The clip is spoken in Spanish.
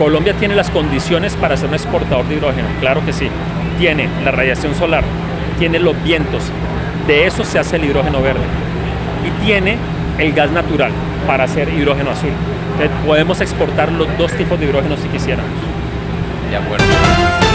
Colombia tiene las condiciones para ser un exportador de hidrógeno, claro que sí. Tiene la radiación solar, tiene los vientos, de eso se hace el hidrógeno verde. Y tiene el gas natural para hacer hidrógeno azul. Entonces, podemos exportar los dos tipos de hidrógeno si quisiéramos. De acuerdo.